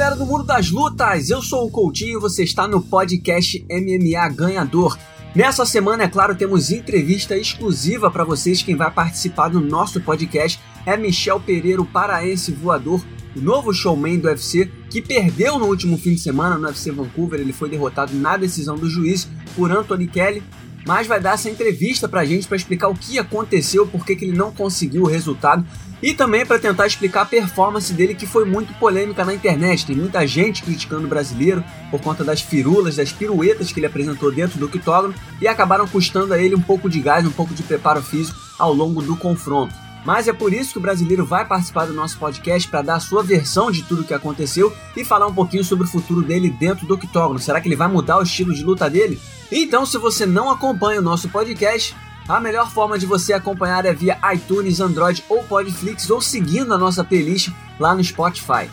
galera do mundo das lutas, eu sou o Coutinho e você está no podcast MMA Ganhador. Nessa semana, é claro, temos entrevista exclusiva para vocês. Quem vai participar do nosso podcast é Michel Pereira, o paraense voador, o novo showman do UFC, que perdeu no último fim de semana no UFC Vancouver. Ele foi derrotado na decisão do juiz por Anthony Kelly, mas vai dar essa entrevista pra gente para explicar o que aconteceu, por que ele não conseguiu o resultado e também para tentar explicar a performance dele que foi muito polêmica na internet. Tem muita gente criticando o brasileiro por conta das firulas, das piruetas que ele apresentou dentro do octógono e acabaram custando a ele um pouco de gás, um pouco de preparo físico ao longo do confronto. Mas é por isso que o brasileiro vai participar do nosso podcast para dar a sua versão de tudo o que aconteceu e falar um pouquinho sobre o futuro dele dentro do octógono. Será que ele vai mudar o estilo de luta dele? Então, se você não acompanha o nosso podcast, a melhor forma de você acompanhar é via iTunes, Android ou Podflix ou seguindo a nossa playlist lá no Spotify.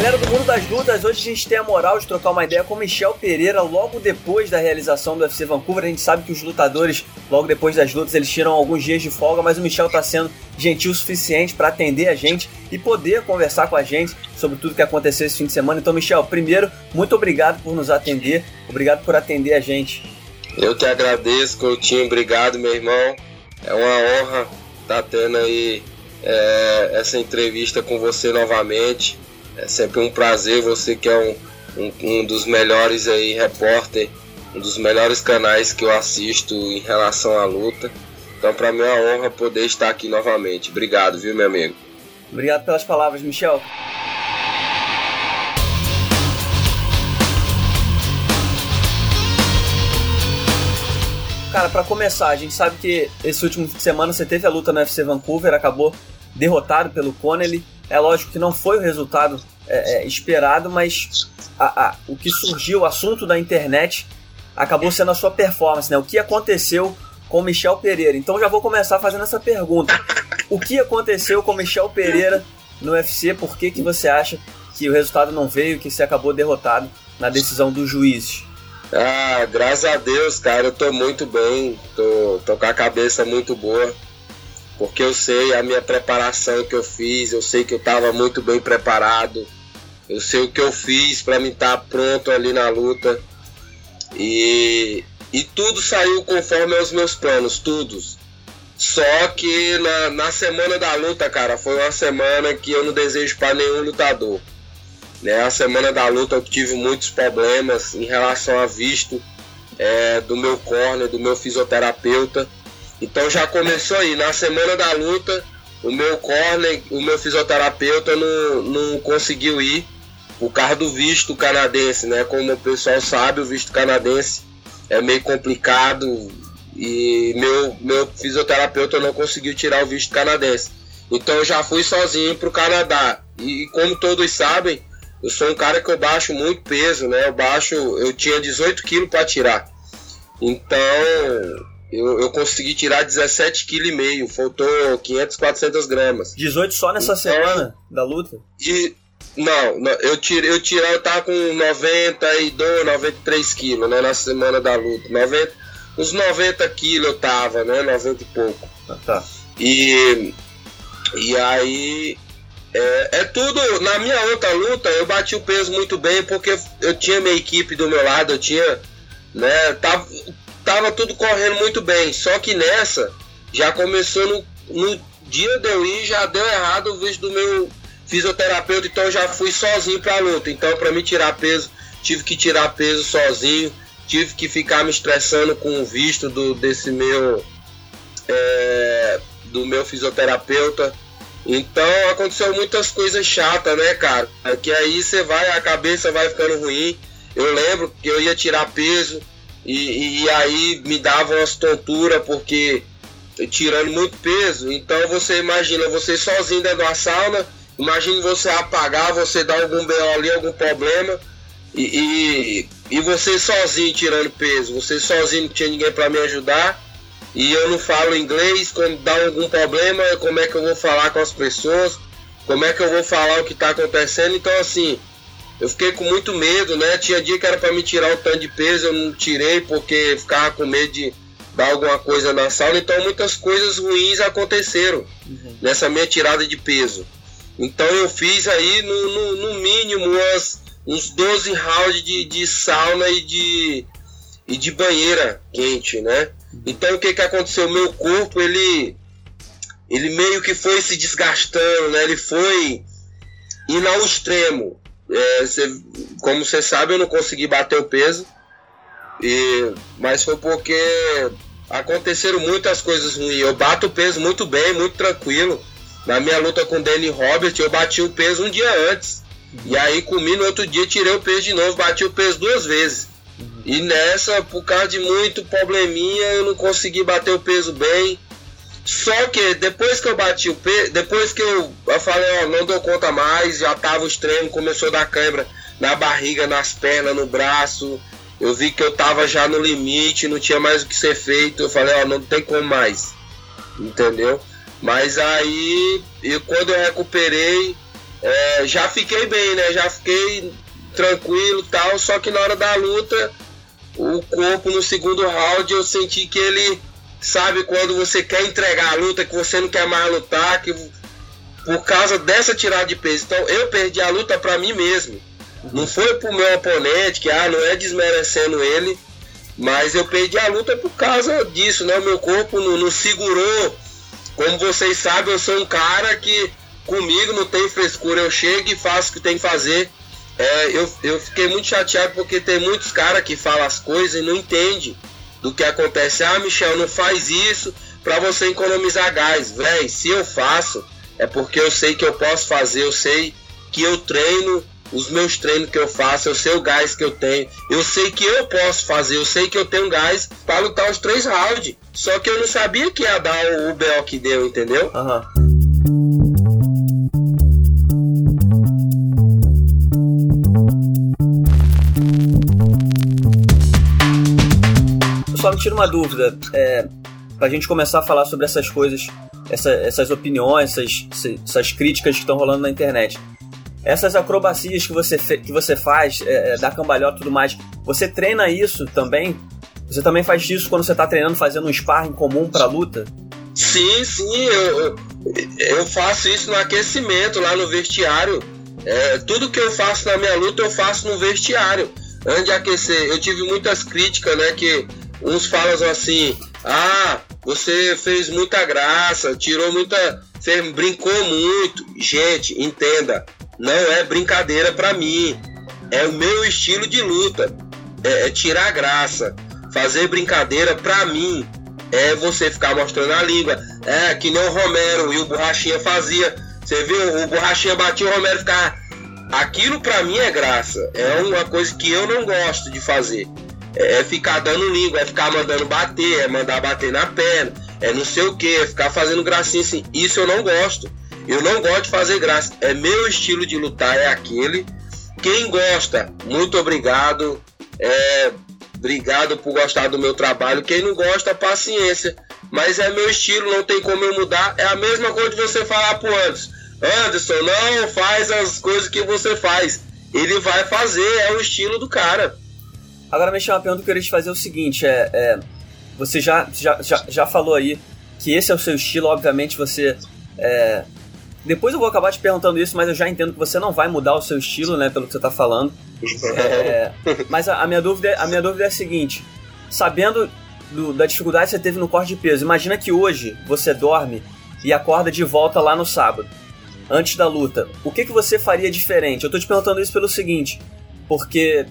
Galera do mundo das lutas, hoje a gente tem a moral de trocar uma ideia com Michel Pereira logo depois da realização do UFC Vancouver. A gente sabe que os lutadores, logo depois das lutas, eles tiram alguns dias de folga, mas o Michel está sendo gentil o suficiente para atender a gente e poder conversar com a gente sobre tudo que aconteceu esse fim de semana. Então, Michel, primeiro, muito obrigado por nos atender, obrigado por atender a gente. Eu que agradeço, Coutinho, obrigado, meu irmão. É uma honra estar tá tendo aí é, essa entrevista com você novamente. É sempre um prazer, você que é um, um, um dos melhores aí repórter, um dos melhores canais que eu assisto em relação à luta. Então, para mim é uma honra poder estar aqui novamente. Obrigado, viu, meu amigo? Obrigado pelas palavras, Michel. Cara, para começar, a gente sabe que esse último fim de semana você teve a luta no UFC Vancouver, acabou derrotado pelo Connelly. É lógico que não foi o resultado é, é, esperado, mas a, a, o que surgiu, o assunto da internet, acabou sendo a sua performance, né? O que aconteceu com Michel Pereira? Então já vou começar fazendo essa pergunta. O que aconteceu com Michel Pereira no UFC? Por que, que você acha que o resultado não veio, que você acabou derrotado na decisão dos juízes? Ah, graças a Deus, cara, eu tô muito bem, tô, tô com a cabeça muito boa porque eu sei a minha preparação que eu fiz, eu sei que eu estava muito bem preparado, eu sei o que eu fiz para me estar tá pronto ali na luta e, e tudo saiu conforme os meus planos, tudo. Só que na, na semana da luta, cara, foi uma semana que eu não desejo para nenhum lutador. Né? A semana da luta eu tive muitos problemas em relação a visto é, do meu corner, do meu fisioterapeuta então já começou aí. Na semana da luta, o meu corner, o meu fisioterapeuta não, não conseguiu ir por causa do visto canadense, né? Como o pessoal sabe, o visto canadense é meio complicado e meu, meu fisioterapeuta não conseguiu tirar o visto canadense. Então eu já fui sozinho para o Canadá. E como todos sabem, eu sou um cara que eu baixo muito peso, né? Eu baixo, eu tinha 18 quilos para tirar. Então eu, eu consegui tirar 17,5 kg, faltou 500, 400 gramas. 18 só nessa então, semana da luta? E, não, não, eu tirei, eu tirei, eu tava com 92, 93 quilos, né, na semana da luta. 90, uns 90 quilos eu tava, né, 90 e pouco. Ah, tá. E, e aí, é, é, tudo, na minha outra luta, eu bati o peso muito bem, porque eu tinha minha equipe do meu lado, eu tinha, né, tava, tava tudo correndo muito bem. Só que nessa, já começou no, no dia de eu ir, já deu errado o visto do meu fisioterapeuta, então eu já fui sozinho pra luta. Então, para me tirar peso, tive que tirar peso sozinho, tive que ficar me estressando com o visto do, desse meu. É, do meu fisioterapeuta. Então aconteceu muitas coisas chatas, né, cara? Que aí você vai, a cabeça vai ficando ruim. Eu lembro que eu ia tirar peso, e, e aí me dava umas tonturas porque tirando muito peso. Então você imagina você sozinho dentro da sauna, imagine você apagar, você dar algum BO ali, algum problema. E, e, e, você sozinho tirando peso, você sozinho não tinha ninguém para me ajudar. E eu não falo inglês, quando dá algum problema, como é que eu vou falar com as pessoas? Como é que eu vou falar o que está acontecendo? Então assim, eu fiquei com muito medo, né? Tinha dia que era para me tirar o tanto de peso, eu não tirei porque ficava com medo de dar alguma coisa na sauna. Então muitas coisas ruins aconteceram uhum. nessa minha tirada de peso. Então eu fiz aí no, no, no mínimo umas, uns 12 rounds de, de sauna e de, e de banheira quente, né? Então o que que aconteceu? O meu corpo, ele ele meio que foi se desgastando, né? Ele foi indo ao extremo. É, cê, como você sabe, eu não consegui bater o peso. E, mas foi porque aconteceram muitas coisas ruins. Eu bato o peso muito bem, muito tranquilo. Na minha luta com o Danny Robert, eu bati o peso um dia antes. E aí comi no outro dia, tirei o peso de novo, bati o peso duas vezes. E nessa, por causa de muito probleminha, eu não consegui bater o peso bem. Só que depois que eu bati o peso, depois que eu, eu falei, ó, não dou conta mais, já tava o extremo, começou a dar câimbra na barriga, nas pernas, no braço. Eu vi que eu tava já no limite, não tinha mais o que ser feito. Eu falei, ó, não tem como mais. Entendeu? Mas aí, e quando eu recuperei, é, já fiquei bem, né? Já fiquei tranquilo tal. Só que na hora da luta, o corpo no segundo round eu senti que ele, sabe, quando você quer entregar a luta, que você não quer mais lutar, que por causa dessa tirada de peso. Então eu perdi a luta para mim mesmo. Não foi pro meu oponente, que ah, não é desmerecendo ele, mas eu perdi a luta por causa disso, né? O meu corpo não, não segurou como vocês sabem, eu sou um cara que comigo não tem frescura. Eu chego e faço o que tem que fazer. É, eu, eu fiquei muito chateado porque tem muitos caras que falam as coisas e não entendem do que acontece. Ah, Michel, não faz isso para você economizar gás. Véi, se eu faço, é porque eu sei que eu posso fazer, eu sei que eu treino os meus treinos que eu faço, eu sei o gás que eu tenho, eu sei que eu posso fazer, eu sei que eu tenho gás para lutar os três rounds. Só que eu não sabia que ia dar o, BO que deu, entendeu? Aham. Só me tira uma dúvida, é, pra gente começar a falar sobre essas coisas, essa, essas opiniões, essas, essas críticas que estão rolando na internet essas acrobacias que você, que você faz, é, é, da cambalhota e tudo mais, você treina isso também? Você também faz isso quando você está treinando, fazendo um sparring comum para luta? Sim, sim, eu, eu faço isso no aquecimento, lá no vestiário. É, tudo que eu faço na minha luta, eu faço no vestiário. Antes de aquecer, eu tive muitas críticas, né? Que uns falam assim: ah, você fez muita graça, tirou muita. Você brincou muito. Gente, entenda, não é brincadeira para mim. É o meu estilo de luta. É, é tirar graça. Fazer brincadeira para mim é você ficar mostrando a língua. É que nem o Romero e o Borrachinha fazia. Você viu? O Borrachinha batia o Romero ficar. Aquilo para mim é graça. É uma coisa que eu não gosto de fazer. É, é ficar dando língua, é ficar mandando bater, é mandar bater na perna, é não sei o que, é ficar fazendo gracinha assim. Isso eu não gosto. Eu não gosto de fazer graça. É meu estilo de lutar, é aquele. Quem gosta, muito obrigado. É, obrigado por gostar do meu trabalho. Quem não gosta, paciência. Mas é meu estilo, não tem como eu mudar. É a mesma coisa de você falar pro Anderson. Anderson, não faz as coisas que você faz. Ele vai fazer, é o estilo do cara. Agora, me chama uma pergunta que eu queria te fazer é o seguinte: é, é, você já, já, já, já falou aí que esse é o seu estilo, obviamente você é, depois eu vou acabar te perguntando isso, mas eu já entendo que você não vai mudar o seu estilo, né, pelo que você está falando. É, mas a, a, minha dúvida, a minha dúvida é a seguinte: sabendo do, da dificuldade que você teve no corte de peso, imagina que hoje você dorme e acorda de volta lá no sábado, antes da luta. O que, que você faria diferente? Eu estou te perguntando isso pelo seguinte, porque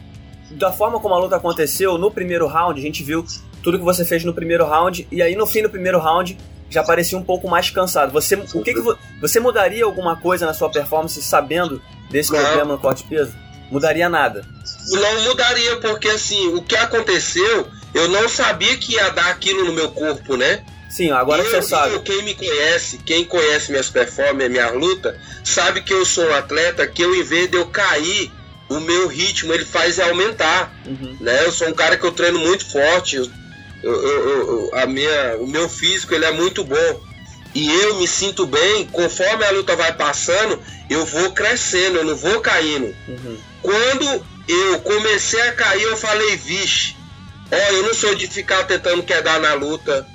da forma como a luta aconteceu, no primeiro round, a gente viu tudo que você fez no primeiro round, e aí no fim do primeiro round já parecia um pouco mais cansado. Você, o que, que você mudaria alguma coisa na sua performance sabendo desse não. problema no corte de peso? Mudaria nada? Não mudaria, porque assim, o que aconteceu, eu não sabia que ia dar aquilo no meu corpo, né? Sim, agora eu, você sabe. Eu, quem me conhece, quem conhece minhas performances, minha luta, sabe que eu sou um atleta que eu, em vez de eu cair, o meu ritmo ele faz aumentar. Uhum. Né? Eu sou um cara que eu treino muito forte, eu, eu, eu, a minha, o meu físico ele é muito bom. e eu me sinto bem, conforme a luta vai passando, eu vou crescendo, eu não vou caindo. Uhum. Quando eu comecei a cair, eu falei, vixe, ó, eu não sou de ficar tentando quedar na luta.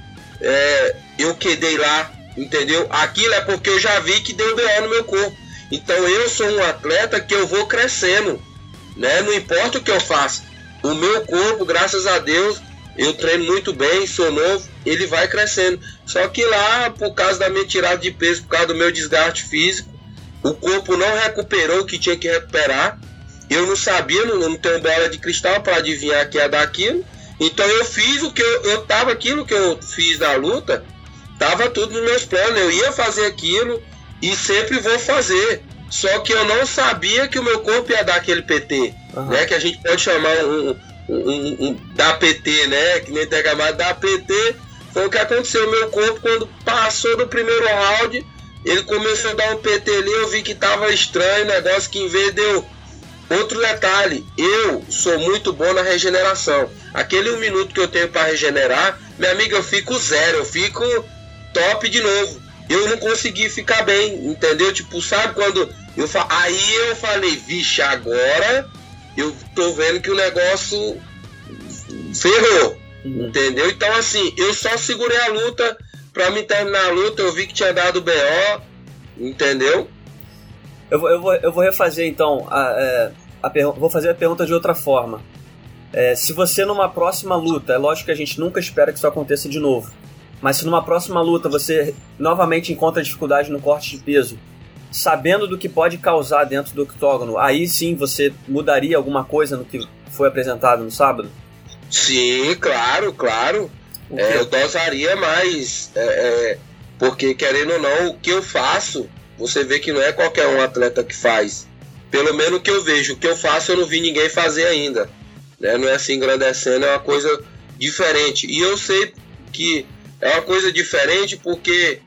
É, eu quedei lá, entendeu? Aquilo é porque eu já vi que deu B.O. no meu corpo. Então eu sou um atleta que eu vou crescendo, né? Não importa o que eu faço. O meu corpo, graças a Deus, eu treino muito bem, sou novo, ele vai crescendo. Só que lá, por causa da minha tirada de peso, por causa do meu desgaste físico, o corpo não recuperou o que tinha que recuperar. Eu não sabia, não, não tenho bola de cristal para adivinhar que ia dar aquilo. Então eu fiz o que eu, eu tava, aquilo que eu fiz na luta, tava tudo nos meus planos. Eu ia fazer aquilo e sempre vou fazer. Só que eu não sabia que o meu corpo ia dar aquele PT, uhum. né? Que a gente pode chamar um, um, um, da PT, né? Que nem tem mais da PT. Foi o que aconteceu. Meu corpo, quando passou do primeiro round, ele começou a dar um PT ali. Eu vi que tava estranho, negócio que em vez de eu. Outro detalhe, eu sou muito bom na regeneração. Aquele um minuto que eu tenho para regenerar, minha amiga, eu fico zero, eu fico top de novo. Eu não consegui ficar bem, entendeu? Tipo, sabe quando eu fa... aí eu falei, vixe, agora eu tô vendo que o negócio ferrou. Uhum. Entendeu? Então, assim, eu só segurei a luta pra me terminar a luta. Eu vi que tinha dado BO. Entendeu? Eu vou, eu vou, eu vou refazer então. A, é, a, a vou fazer a pergunta de outra forma. É, se você numa próxima luta, é lógico que a gente nunca espera que isso aconteça de novo. Mas se numa próxima luta você novamente encontra dificuldade no corte de peso, sabendo do que pode causar dentro do octógono, aí sim você mudaria alguma coisa no que foi apresentado no sábado? Sim, claro, claro. É, eu dosaria mais, é, é, porque querendo ou não, o que eu faço, você vê que não é qualquer um atleta que faz. Pelo menos o que eu vejo, o que eu faço eu não vi ninguém fazer ainda. Né? Não é assim engrandecendo, é uma coisa diferente. E eu sei que é uma coisa diferente porque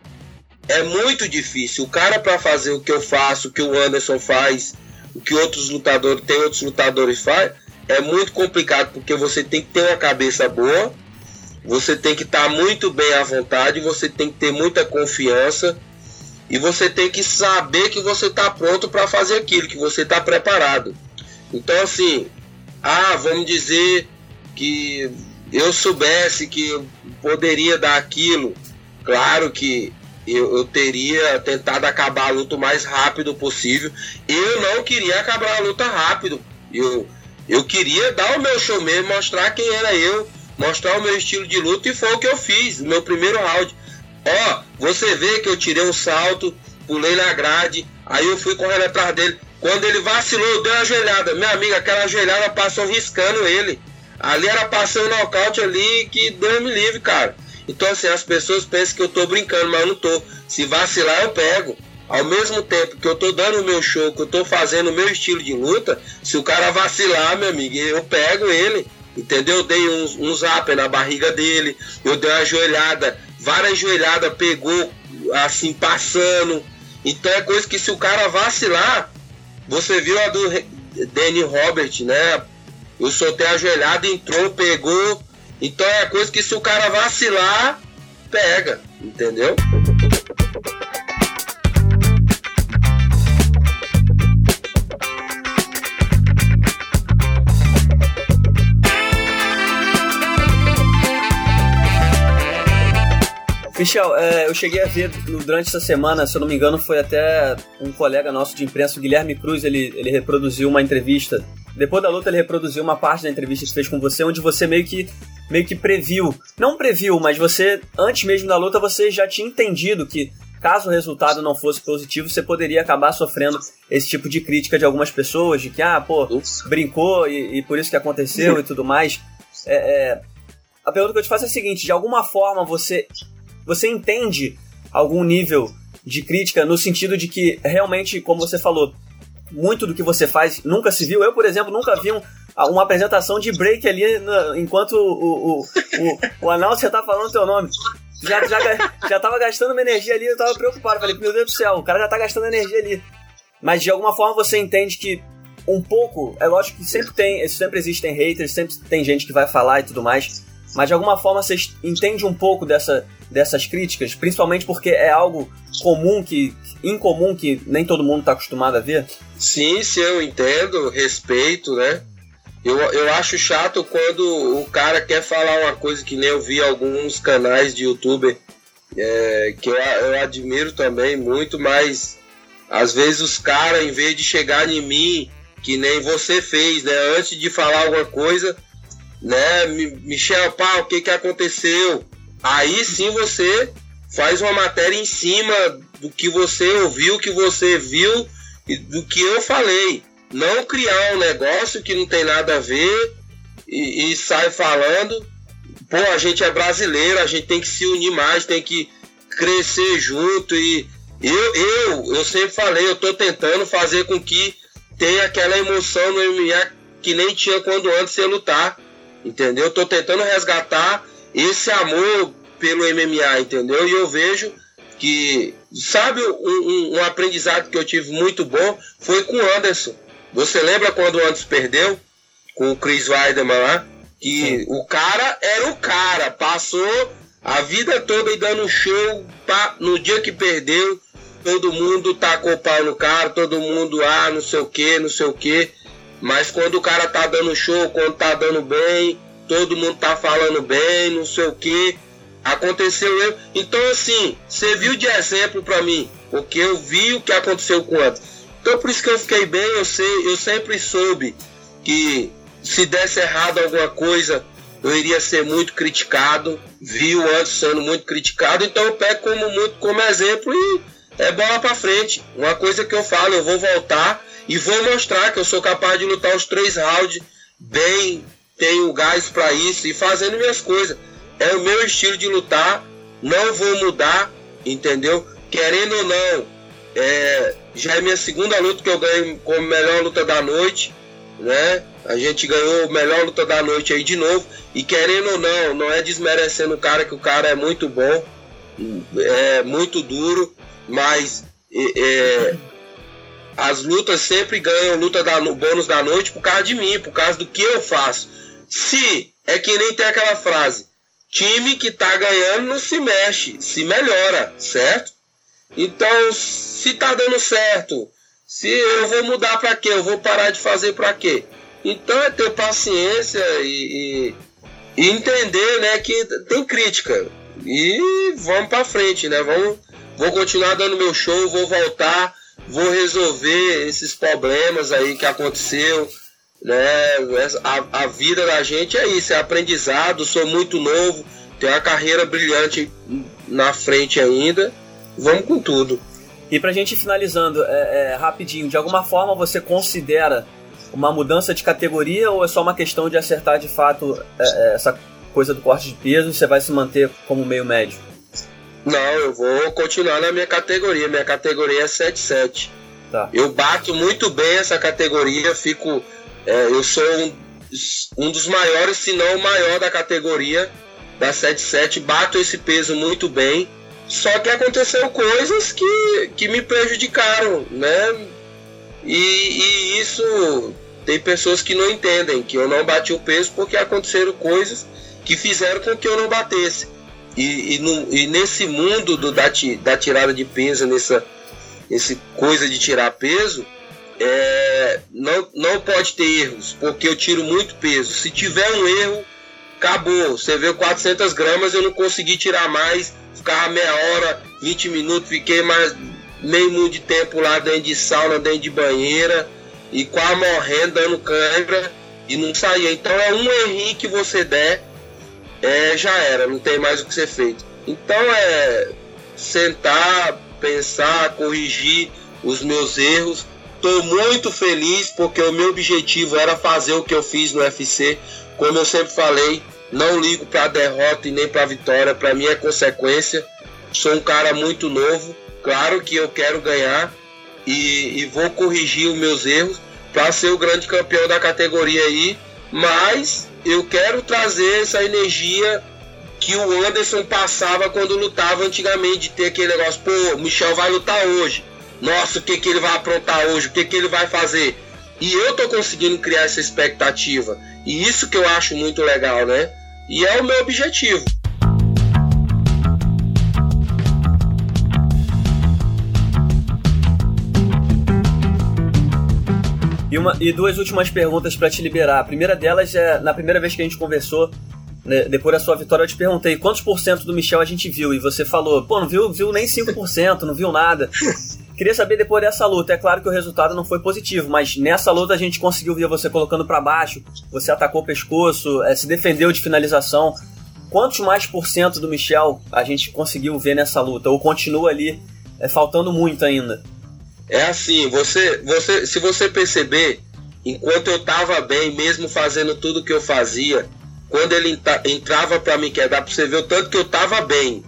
é muito difícil. O cara para fazer o que eu faço, o que o Anderson faz, o que outros lutadores, tem outros lutadores faz, é muito complicado porque você tem que ter uma cabeça boa, você tem que estar tá muito bem à vontade, você tem que ter muita confiança e você tem que saber que você está pronto para fazer aquilo, que você está preparado. Então assim, ah, vamos dizer que eu soubesse que poderia dar aquilo, claro que eu, eu, teria tentado acabar a luta o mais rápido possível. Eu não queria acabar a luta rápido. Eu, eu queria dar o meu show mesmo, mostrar quem era eu, mostrar o meu estilo de luta e foi o que eu fiz meu primeiro round. Ó, você vê que eu tirei um salto, pulei na grade, aí eu fui correndo atrás dele. Quando ele vacilou, eu dei uma ajoelhada. Minha amiga, aquela ajoelhada passou riscando ele. Ali era passando um nocaute ali que Deus me livre, cara. Então, assim, as pessoas pensam que eu tô brincando, mas eu não tô. Se vacilar, eu pego. Ao mesmo tempo que eu tô dando o meu show, que eu tô fazendo o meu estilo de luta, se o cara vacilar, meu amigo, eu pego ele. Entendeu? Eu dei um, um zap na barriga dele, eu dei uma joelhada, várias joelhadas, pegou assim, passando. Então é coisa que se o cara vacilar, você viu a do Danny Robert, né? Eu soltei a joelhada, entrou, pegou, então é coisa que se o cara vacilar, pega, entendeu? Michel, é, eu cheguei a ver durante essa semana, se eu não me engano, foi até um colega nosso de imprensa, o Guilherme Cruz, ele, ele reproduziu uma entrevista. Depois da luta, ele reproduziu uma parte da entrevista que fez com você, onde você meio que meio que previu. Não previu, mas você, antes mesmo da luta, você já tinha entendido que caso o resultado não fosse positivo, você poderia acabar sofrendo esse tipo de crítica de algumas pessoas, de que, ah, pô, brincou e, e por isso que aconteceu e tudo mais. É, é, a pergunta que eu te faço é a seguinte: de alguma forma você, você entende algum nível de crítica no sentido de que realmente, como você falou, muito do que você faz nunca se viu. Eu, por exemplo, nunca vi um, uma apresentação de break ali enquanto o, o, o, o announcer tá falando teu nome. Já, já, já tava gastando uma energia ali, eu tava preocupado. Falei, meu Deus do céu, o cara já tá gastando energia ali. Mas de alguma forma você entende que um pouco, é lógico que sempre tem, sempre existem haters, sempre tem gente que vai falar e tudo mais. Mas de alguma forma você entende um pouco dessa, dessas críticas, principalmente porque é algo comum que incomum que nem todo mundo está acostumado a ver? Sim, sim, eu entendo, respeito, né? Eu, eu acho chato quando o cara quer falar uma coisa que nem eu vi alguns canais de youtuber é, que eu, eu admiro também muito, mas às vezes os caras, em vez de chegar em mim, que nem você fez, né? Antes de falar alguma coisa, né? Michel, pá, o que que aconteceu? Aí sim você faz uma matéria em cima do que você ouviu, que você viu e do que eu falei. Não criar um negócio que não tem nada a ver e, e sai falando. Pô, a gente é brasileiro, a gente tem que se unir mais, tem que crescer junto e eu, eu, eu sempre falei, eu tô tentando fazer com que tenha aquela emoção no MMA que nem tinha quando antes ia lutar, entendeu? Eu tô tentando resgatar esse amor pelo MMA, entendeu? E eu vejo que, sabe, um, um, um aprendizado que eu tive muito bom foi com o Anderson. Você lembra quando o Anderson perdeu com o Chris Weidman lá? Que Sim. o cara era o cara, passou a vida toda aí dando show, pá, no dia que perdeu, todo mundo tacou o pau no cara, todo mundo, ah, não sei o que, não sei o que. Mas quando o cara tá dando show, quando tá dando bem, todo mundo tá falando bem, não sei o que. Aconteceu eu. Então, assim, você viu de exemplo para mim, porque eu vi o que aconteceu com o Anderson. Então, por isso que eu fiquei bem, eu sei, eu sempre soube que se desse errado alguma coisa, eu iria ser muito criticado. Vi o Anderson sendo muito criticado, então eu pego como muito como exemplo e é bola para frente. Uma coisa que eu falo, eu vou voltar e vou mostrar que eu sou capaz de lutar os três rounds bem, tenho gás para isso e fazendo minhas coisas é o meu estilo de lutar, não vou mudar, entendeu? Querendo ou não, é, já é minha segunda luta que eu ganho como melhor luta da noite, né? A gente ganhou melhor luta da noite aí de novo. E querendo ou não, não é desmerecendo o cara, que o cara é muito bom, é muito duro, mas é, as lutas sempre ganham luta da bônus da noite por causa de mim, por causa do que eu faço. Se é que nem tem aquela frase, time que tá ganhando não se mexe, se melhora, certo? Então, se tá dando certo, se eu vou mudar para quê? Eu vou parar de fazer para quê? Então é ter paciência e, e, e, entender, né, que tem crítica. E vamos para frente, né? Vamos, vou continuar dando meu show, vou voltar, vou resolver esses problemas aí que aconteceu né? A, a vida da gente é isso, é aprendizado. Sou muito novo, tenho uma carreira brilhante na frente ainda. Vamos com tudo. E pra gente finalizando, é, é, rapidinho, de alguma forma você considera uma mudança de categoria ou é só uma questão de acertar de fato é, é essa coisa do corte de peso e você vai se manter como meio médio? Não, eu vou continuar na minha categoria. Minha categoria é 7-7. Tá. Eu bato muito bem essa categoria, fico é, eu sou um, um, dos maiores, se não o maior da categoria da 77, bato esse peso muito bem. Só que aconteceu coisas que, que me prejudicaram, né? E, e isso tem pessoas que não entendem que eu não bati o peso porque aconteceram coisas que fizeram com que eu não batesse. E, e, no, e nesse mundo do, da, da tirada de peso, nessa esse coisa de tirar peso, é, não, não pode ter erros, porque eu tiro muito peso. Se tiver um erro, acabou. Você vê 400 gramas, eu não consegui tirar mais. Ficava meia hora, 20 minutos, fiquei mais meio mundo de tempo lá dentro de sauna, dentro de banheira, e quase morrendo, dando cãibra, e não saía. Então é um errinho que você der, é, já era, não tem mais o que ser feito. Então é sentar, pensar, corrigir os meus erros Estou muito feliz porque o meu objetivo era fazer o que eu fiz no UFC. Como eu sempre falei, não ligo para derrota e nem para vitória. Para mim é consequência. Sou um cara muito novo. Claro que eu quero ganhar e, e vou corrigir os meus erros para ser o grande campeão da categoria aí. Mas eu quero trazer essa energia que o Anderson passava quando lutava antigamente, de ter aquele negócio, pô, Michel vai lutar hoje nossa, o que, que ele vai aprontar hoje, o que, que ele vai fazer. E eu tô conseguindo criar essa expectativa. E isso que eu acho muito legal, né? E é o meu objetivo. E, uma, e duas últimas perguntas para te liberar. A primeira delas é, na primeira vez que a gente conversou, né, depois da sua vitória, eu te perguntei quantos por cento do Michel a gente viu. E você falou, pô, não viu, viu nem 5%, não viu nada. Queria saber depois dessa luta. É claro que o resultado não foi positivo, mas nessa luta a gente conseguiu ver você colocando para baixo, você atacou o pescoço, é, se defendeu de finalização. Quantos mais por cento do Michel a gente conseguiu ver nessa luta? Ou continua ali é, faltando muito ainda? É assim, você, você, se você perceber, enquanto eu tava bem, mesmo fazendo tudo que eu fazia, quando ele entrava para me quedar, pra você ver o tanto que eu tava bem.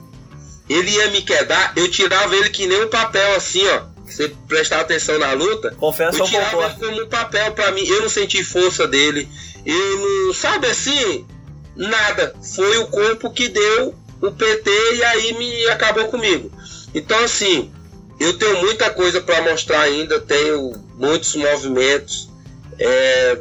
Ele ia me quedar, eu tirava ele que nem um papel assim, ó. Você prestar atenção na luta. Confesso eu tirava ele como um papel para mim. Eu não senti força dele. Eu não. Sabe assim? Nada. Foi o corpo que deu o PT e aí me acabou comigo. Então, assim, eu tenho muita coisa para mostrar ainda, tenho muitos movimentos. É,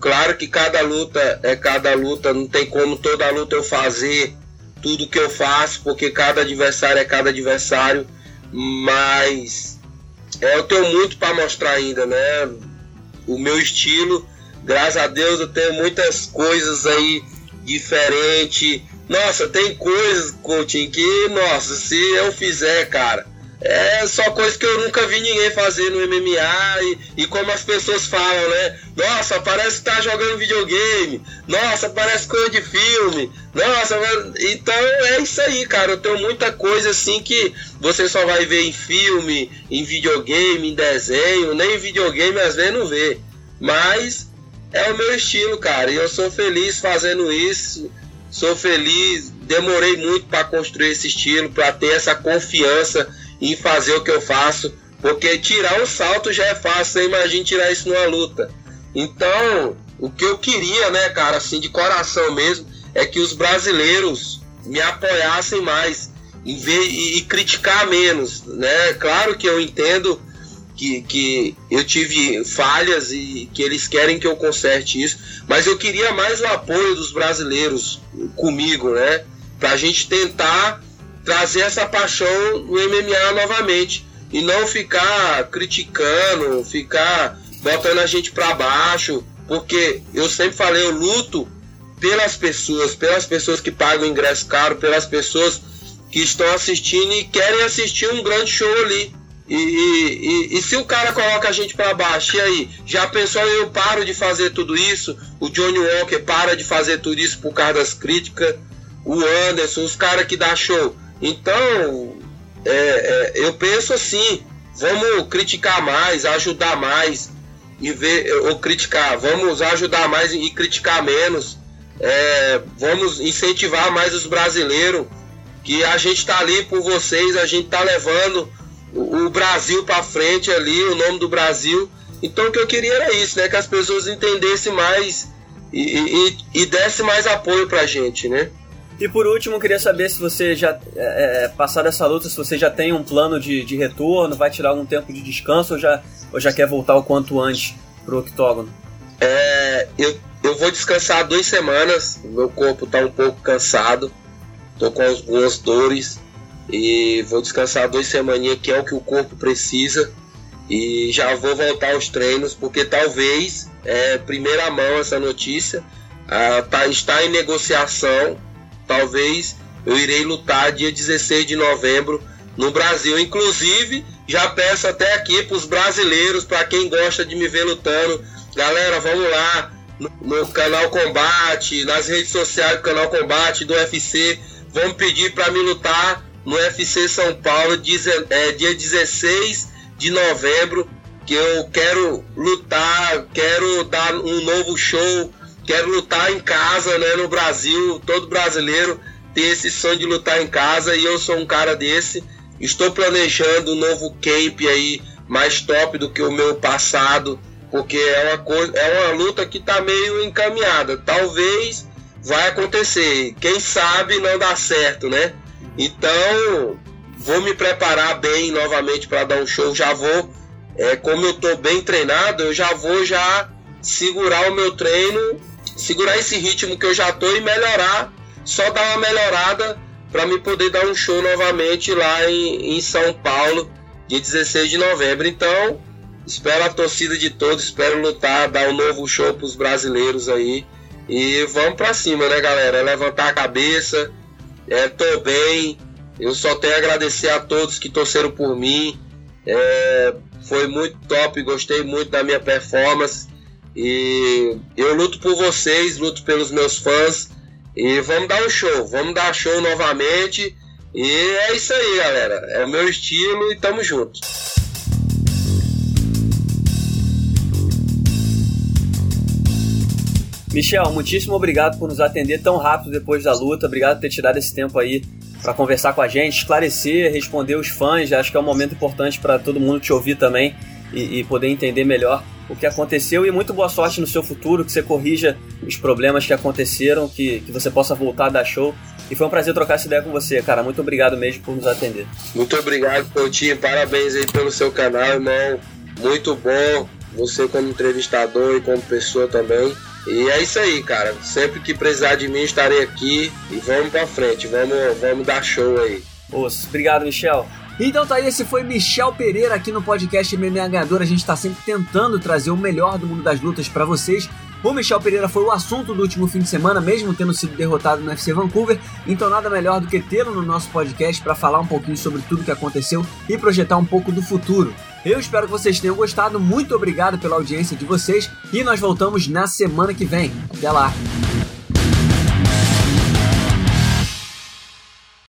claro que cada luta é cada luta, não tem como toda luta eu fazer tudo que eu faço, porque cada adversário é cada adversário, mas é, eu tenho muito para mostrar ainda, né? O meu estilo, graças a Deus, eu tenho muitas coisas aí diferentes. Nossa, tem coisas, Coutinho, que, nossa, se eu fizer, cara, é só coisa que eu nunca vi ninguém fazer no MMA e, e, como as pessoas falam, né? Nossa, parece que tá jogando videogame. Nossa, parece coisa de filme. Nossa, então é isso aí, cara. Eu tenho muita coisa assim que você só vai ver em filme, em videogame, em desenho, nem em videogame às vezes não vê. Mas é o meu estilo, cara. E eu sou feliz fazendo isso. Sou feliz, demorei muito para construir esse estilo, para ter essa confiança em fazer o que eu faço, porque tirar um salto já é fácil, você imagina tirar isso numa luta. Então, o que eu queria, né, cara, assim, de coração mesmo, é que os brasileiros me apoiassem mais e, e, e criticar menos, né? Claro que eu entendo que, que eu tive falhas e que eles querem que eu conserte isso, mas eu queria mais o apoio dos brasileiros comigo, né? Pra gente tentar trazer essa paixão no MMA novamente e não ficar criticando, ficar botando a gente para baixo, porque eu sempre falei, eu luto pelas pessoas, pelas pessoas que pagam ingresso caro, pelas pessoas que estão assistindo e querem assistir um grande show ali. E, e, e, se o cara coloca a gente para baixo, e aí? Já pensou eu paro de fazer tudo isso? O Johnny Walker para de fazer tudo isso por causa das críticas? O Anderson, os caras que dá show. Então, é, é, eu penso assim: vamos criticar mais, ajudar mais, e ver, ou criticar, vamos ajudar mais e criticar menos. É, vamos incentivar mais os brasileiros, que a gente está ali por vocês, a gente está levando o, o Brasil para frente ali, o nome do Brasil. Então o que eu queria era isso, né? Que as pessoas entendessem mais e, e, e dessem mais apoio para a gente, né? E por último, queria saber se você já, é, é, passado essa luta, se você já tem um plano de, de retorno, vai tirar algum tempo de descanso ou já, ou já quer voltar o quanto antes pro octógono? É, eu, eu vou descansar duas semanas, meu corpo tá um pouco cansado, tô com algumas dores e vou descansar duas semaninhas, que é o que o corpo precisa, e já vou voltar aos treinos, porque talvez, é, primeira mão essa notícia, ah, tá, está em negociação talvez eu irei lutar dia 16 de novembro no Brasil. Inclusive, já peço até aqui para os brasileiros, para quem gosta de me ver lutando, galera, vamos lá no, canal Combate, nas redes sociais do canal Combate, do UFC, vamos pedir para me lutar no UFC São Paulo, é, dia 16 de novembro, que eu quero lutar, quero dar um novo show quero lutar em casa, né, no Brasil, todo brasileiro tem esse sonho de lutar em casa e eu sou um cara desse. Estou planejando um novo camp aí mais top do que o meu passado, porque é uma coisa, é uma luta que está meio encaminhada. Talvez vai acontecer, quem sabe não dá certo, né? Então, vou me preparar bem novamente para dar um show, já vou é, como eu estou bem treinado, eu já vou já segurar o meu treino segurar esse ritmo que eu já tô e melhorar, só dar uma melhorada para me poder dar um show novamente lá em, em São Paulo, dia 16 de novembro. Então, espero a torcida de todos, espero lutar, dar um novo show para os brasileiros aí. E vamos para cima, né, galera? Levantar a cabeça. É, tô bem. Eu só tenho a agradecer a todos que torceram por mim. É, foi muito top, gostei muito da minha performance. E eu luto por vocês, luto pelos meus fãs. E vamos dar um show, vamos dar show novamente. E é isso aí, galera. É o meu estilo e tamo junto. Michel, muitíssimo obrigado por nos atender tão rápido depois da luta. Obrigado por ter tirado esse tempo aí para conversar com a gente, esclarecer, responder os fãs. Acho que é um momento importante para todo mundo te ouvir também e, e, poder entender melhor o que aconteceu. E muito boa sorte no seu futuro, que você corrija os problemas que aconteceram, que, que você possa voltar a dar show. E foi um prazer trocar essa ideia com você, cara. Muito obrigado mesmo por nos atender. Muito obrigado, Coutinho. Parabéns aí pelo seu canal, irmão. Muito bom. Você como entrevistador e como pessoa também. E é isso aí, cara. Sempre que precisar de mim, estarei aqui. E vamos pra frente. Vamos, vamos dar show aí. Osso. Obrigado, Michel. Então tá aí, esse foi Michel Pereira aqui no podcast MMA Ganhador. A gente tá sempre tentando trazer o melhor do mundo das lutas para vocês. O Michel Pereira foi o assunto do último fim de semana, mesmo tendo sido derrotado no UFC Vancouver, então nada melhor do que tê-lo no nosso podcast para falar um pouquinho sobre tudo que aconteceu e projetar um pouco do futuro. Eu espero que vocês tenham gostado, muito obrigado pela audiência de vocês e nós voltamos na semana que vem. Até lá!